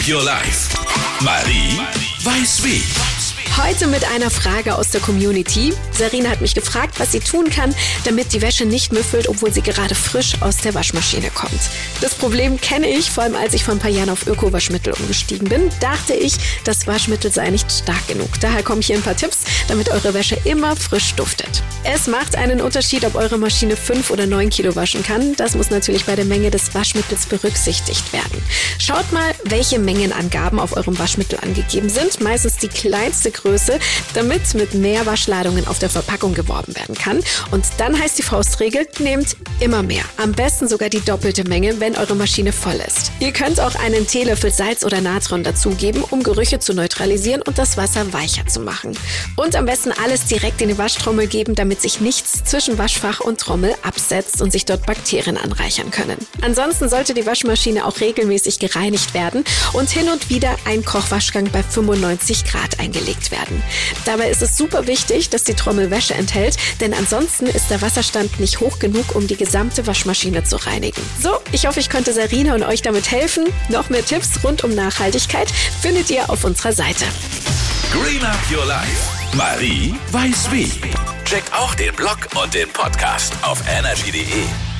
Your Life. Marie weiß wie. Heute mit einer Frage aus der Community. Sarina hat mich gefragt, was sie tun kann, damit die Wäsche nicht müffelt, obwohl sie gerade frisch aus der Waschmaschine kommt. Das Problem kenne ich, vor allem als ich vor ein paar Jahren auf Öko-Waschmittel umgestiegen bin, dachte ich, das Waschmittel sei nicht stark genug. Daher kommen hier ein paar Tipps, damit eure Wäsche immer frisch duftet. Es macht einen Unterschied, ob eure Maschine 5 oder 9 Kilo waschen kann. Das muss natürlich bei der Menge des Waschmittels berücksichtigt werden. Schaut mal, welche Mengenangaben auf eurem Waschmittel angegeben sind. Meistens die kleinste Größe, damit mit mehr Waschladungen auf der Verpackung geworben werden kann. Und dann heißt die Faustregel, nehmt immer mehr. Am besten sogar die doppelte Menge, wenn eure Maschine voll ist. Ihr könnt auch einen Teelöffel Salz oder Natron dazugeben, um Gerüche zu neutralisieren und das Wasser weicher zu machen. Und am besten alles direkt in die Waschtrommel geben, damit sich nichts zwischen Waschfach und Trommel absetzt und sich dort Bakterien anreichern können. Ansonsten sollte die Waschmaschine auch regelmäßig gereinigt werden und hin und wieder ein Kochwaschgang bei 95 Grad eingelegt werden. Dabei ist es super wichtig, dass die Trommel Wäsche enthält, denn ansonsten ist der Wasserstand nicht hoch genug, um die gesamte Waschmaschine zu reinigen. So, ich hoffe, ich konnte Sarina und euch damit helfen. Noch mehr Tipps rund um Nachhaltigkeit findet ihr auf unserer Seite. Green Up Your Life. Marie weiß wie. Check auch den Blog und den Podcast auf energy.de.